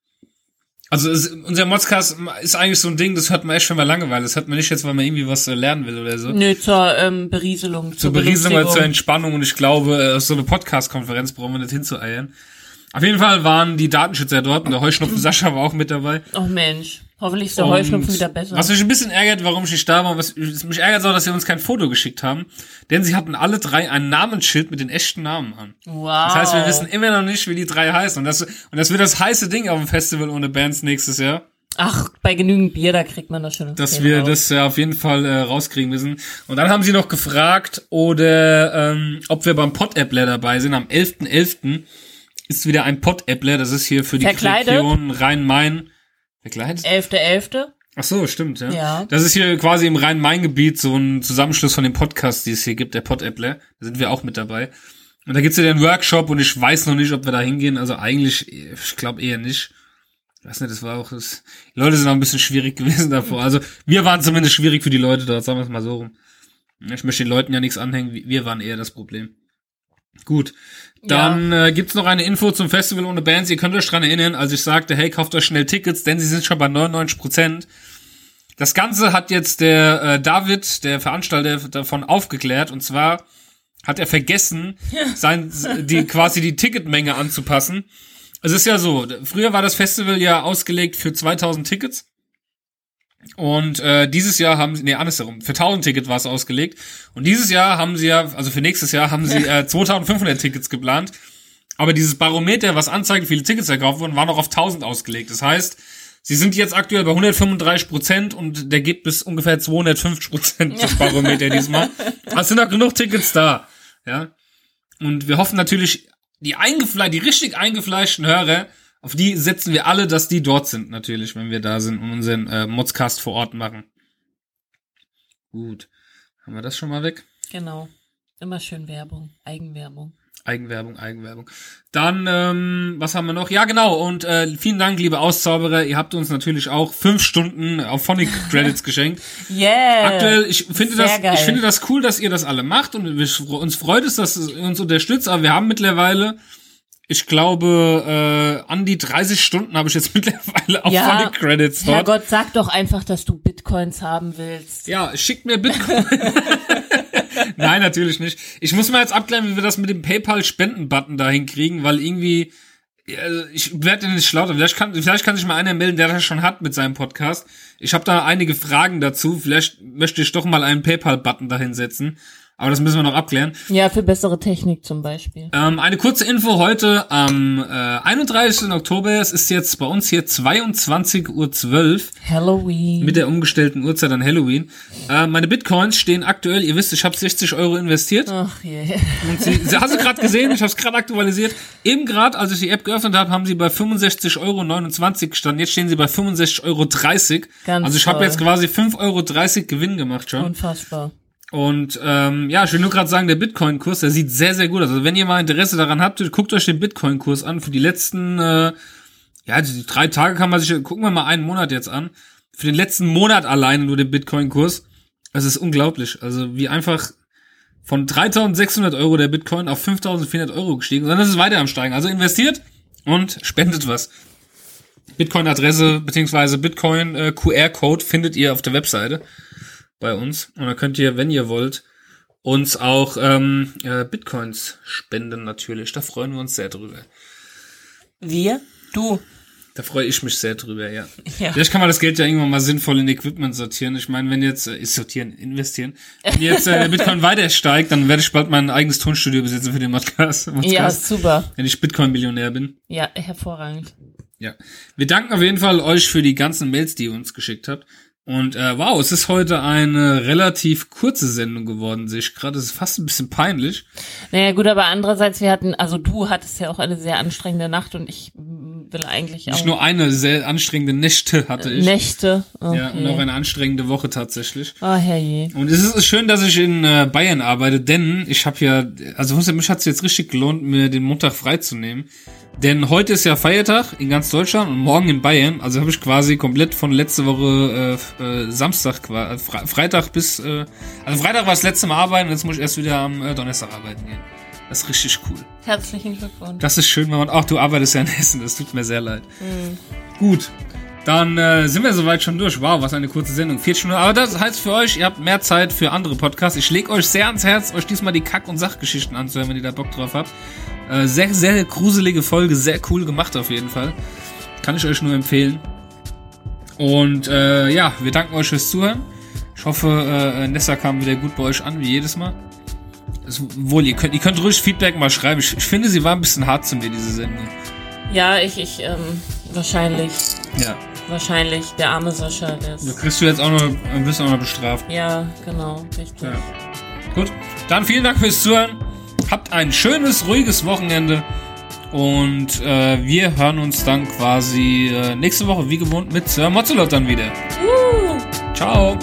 Also es, unser Modscast ist eigentlich so ein Ding, das hört man echt, wenn man Langeweile. Das hört man nicht jetzt, weil man irgendwie was äh, lernen will oder so. Nö, zur ähm, Berieselung. Zur Berieselung oder zur Entspannung und ich glaube, äh, so eine Podcast-Konferenz brauchen wir nicht hinzueiern. Auf jeden Fall waren die Datenschützer dort und der Heuschnupfen Sascha war auch mit dabei. Oh Mensch, hoffentlich ist der Und Heuschnupfen wieder besser. Was mich ein bisschen ärgert, warum ich nicht da war, was mich ärgert auch, dass sie uns kein Foto geschickt haben, denn sie hatten alle drei ein Namensschild mit den echten Namen an. wow. Das heißt, wir wissen immer noch nicht, wie die drei heißen und das und das wird das heiße Ding auf dem Festival ohne Bands nächstes Jahr, Ach, bei genügend Bier, da kriegt man das schon. dass Thema wir raus. das ja auf jeden Fall äh, rauskriegen müssen. Und dann haben sie noch gefragt, oder ähm, ob wir beim Pod-Appler dabei sind. Am 11.11. ist wieder ein Pod-Appler, das ist hier für die Verkleidet? Region Rhein-Main. Verkleidet? 11.11. Ach so, stimmt, ja. Ja. Das ist hier quasi im Rhein-Main-Gebiet so ein Zusammenschluss von den Podcasts, die es hier gibt, der Pod-Appler. Da sind wir auch mit dabei. Und da gibt's ja den Workshop und ich weiß noch nicht, ob wir da hingehen. Also eigentlich, ich glaube eher nicht. Ich weiß nicht, das war auch, das, die Leute sind auch ein bisschen schwierig gewesen davor. Also wir waren zumindest schwierig für die Leute dort, sagen wir es mal so rum. Ich möchte den Leuten ja nichts anhängen, wir waren eher das Problem. Gut. Dann äh, gibt's noch eine Info zum Festival ohne Bands. Ihr könnt euch dran erinnern, als ich sagte, hey, kauft euch schnell Tickets, denn sie sind schon bei 99 Prozent. Das Ganze hat jetzt der äh, David, der Veranstalter, davon aufgeklärt. Und zwar hat er vergessen, sein, die, quasi die Ticketmenge anzupassen. Es ist ja so, früher war das Festival ja ausgelegt für 2000 Tickets. Und äh, dieses Jahr haben sie, nee, andersherum, für 1000 Tickets war es ausgelegt. Und dieses Jahr haben sie ja, also für nächstes Jahr haben sie äh, 2500 Tickets geplant. Aber dieses Barometer, was anzeigt, wie viele Tickets verkauft wurden, war noch auf 1000 ausgelegt. Das heißt, sie sind jetzt aktuell bei 135 Prozent und der gibt bis ungefähr 250 Prozent das Barometer diesmal. Es sind auch genug Tickets da. Ja. Und wir hoffen natürlich, die eingefle die richtig eingefleischten Hörer, auf die setzen wir alle, dass die dort sind, natürlich, wenn wir da sind und unseren äh, Modscast vor Ort machen. Gut. Haben wir das schon mal weg? Genau. Immer schön Werbung, Eigenwerbung. Eigenwerbung, Eigenwerbung. Dann, ähm, was haben wir noch? Ja, genau. Und äh, vielen Dank, liebe Auszauberer. Ihr habt uns natürlich auch fünf Stunden auf Phonic Credits geschenkt. Yeah. Aktuell, ich finde Sehr das, geil. ich finde das cool, dass ihr das alle macht und wir, uns freut es, dass ihr uns unterstützt. Aber wir haben mittlerweile, ich glaube, äh, an die 30 Stunden habe ich jetzt mittlerweile auf Ja, Phonic Credits dort. Herrgott, sag doch einfach, dass du Bitcoins haben willst. Ja, schickt mir Bitcoin. Nein, natürlich nicht. Ich muss mal jetzt abklären, wie wir das mit dem PayPal-Spenden-Button da hinkriegen, weil irgendwie, also ich werde nicht schlauter. Vielleicht kann, vielleicht kann sich mal einer melden, der das schon hat mit seinem Podcast. Ich habe da einige Fragen dazu. Vielleicht möchte ich doch mal einen PayPal-Button da hinsetzen. Aber das müssen wir noch abklären. Ja, für bessere Technik zum Beispiel. Ähm, eine kurze Info heute am äh, 31. Oktober. Es ist jetzt bei uns hier 22.12 Uhr. Halloween. Mit der umgestellten Uhrzeit an Halloween. Äh, meine Bitcoins stehen aktuell, ihr wisst, ich habe 60 Euro investiert. Ach je. Und sie, sie hast du gerade gesehen, ich habe es gerade aktualisiert. Eben gerade, als ich die App geöffnet habe, haben sie bei 65,29 Euro gestanden. Jetzt stehen sie bei 65,30 Euro. Ganz also ich habe jetzt quasi 5,30 Euro Gewinn gemacht schon. Unfassbar. Und ähm, ja, ich will nur gerade sagen, der Bitcoin-Kurs, der sieht sehr, sehr gut aus. Also wenn ihr mal Interesse daran habt, guckt euch den Bitcoin-Kurs an. Für die letzten, äh, ja, die drei Tage kann man sich, gucken wir mal einen Monat jetzt an. Für den letzten Monat alleine nur den Bitcoin-Kurs. Das ist unglaublich. Also wie einfach von 3.600 Euro der Bitcoin auf 5.400 Euro gestiegen. Sondern es ist weiter am Steigen. Also investiert und spendet was. Bitcoin-Adresse beziehungsweise Bitcoin-QR-Code findet ihr auf der Webseite bei uns. Und da könnt ihr, wenn ihr wollt, uns auch ähm, äh, Bitcoins spenden natürlich. Da freuen wir uns sehr drüber. Wir? Du. Da freue ich mich sehr drüber, ja. Ja. Vielleicht kann man das Geld ja irgendwann mal sinnvoll in Equipment sortieren. Ich meine, wenn jetzt, äh, sortieren, investieren, wenn jetzt äh, der Bitcoin weiter steigt, dann werde ich bald mein eigenes Tonstudio besitzen für den Podcast. Ja, Podcast super. wenn ich Bitcoin-Millionär bin. Ja, hervorragend. Ja. Wir danken auf jeden Fall euch für die ganzen Mails, die ihr uns geschickt habt. Und äh, wow, es ist heute eine relativ kurze Sendung geworden, sehe ich gerade. Es ist fast ein bisschen peinlich. Naja, gut, aber andererseits, wir hatten, also du hattest ja auch eine sehr anstrengende Nacht und ich will eigentlich Nicht auch nur eine sehr anstrengende Nächte hatte ich. Nächte. Okay. Ja, und auch eine anstrengende Woche tatsächlich. Oh, herrje. Und es ist schön, dass ich in äh, Bayern arbeite, denn ich habe ja, also mich hat es jetzt richtig gelohnt, mir den Montag freizunehmen. Denn heute ist ja Feiertag in ganz Deutschland und morgen in Bayern. Also habe ich quasi komplett von letzte Woche äh, äh, Samstag, äh, Fre Freitag bis, äh, also Freitag war das letzte Mal arbeiten und jetzt muss ich erst wieder am äh, Donnerstag arbeiten gehen. Das ist richtig cool. Herzlichen Glückwunsch. Das ist schön, wenn man. Ach, du arbeitest ja in Hessen, das tut mir sehr leid. Gut. Dann äh, sind wir soweit schon durch. Wow, was eine kurze Sendung. Vier Stunden. Aber das heißt für euch, ihr habt mehr Zeit für andere Podcasts. Ich lege euch sehr ans Herz, euch diesmal die Kack- und Sachgeschichten anzuhören, wenn ihr da Bock drauf habt. Äh, sehr, sehr gruselige Folge, sehr cool gemacht auf jeden Fall. Kann ich euch nur empfehlen. Und äh, ja, wir danken euch fürs Zuhören. Ich hoffe, äh, Nessa kam wieder gut bei euch an, wie jedes Mal. Es, wohl, ihr könnt, ihr könnt ruhig Feedback mal schreiben. Ich, ich finde, sie war ein bisschen hart zu mir, diese Sendung. Ja, ich, ich, ähm, wahrscheinlich, Ja. wahrscheinlich, der arme Sascha, der Da ist, kriegst du jetzt auch noch, wirst auch noch bestraft. ja, genau, richtig. Ja. Gut, dann vielen Dank fürs Zuhören. Habt ein schönes, ruhiges Wochenende. Und äh, wir hören uns dann quasi äh, nächste Woche wie gewohnt mit Sir Mozzelot dann wieder. Ciao.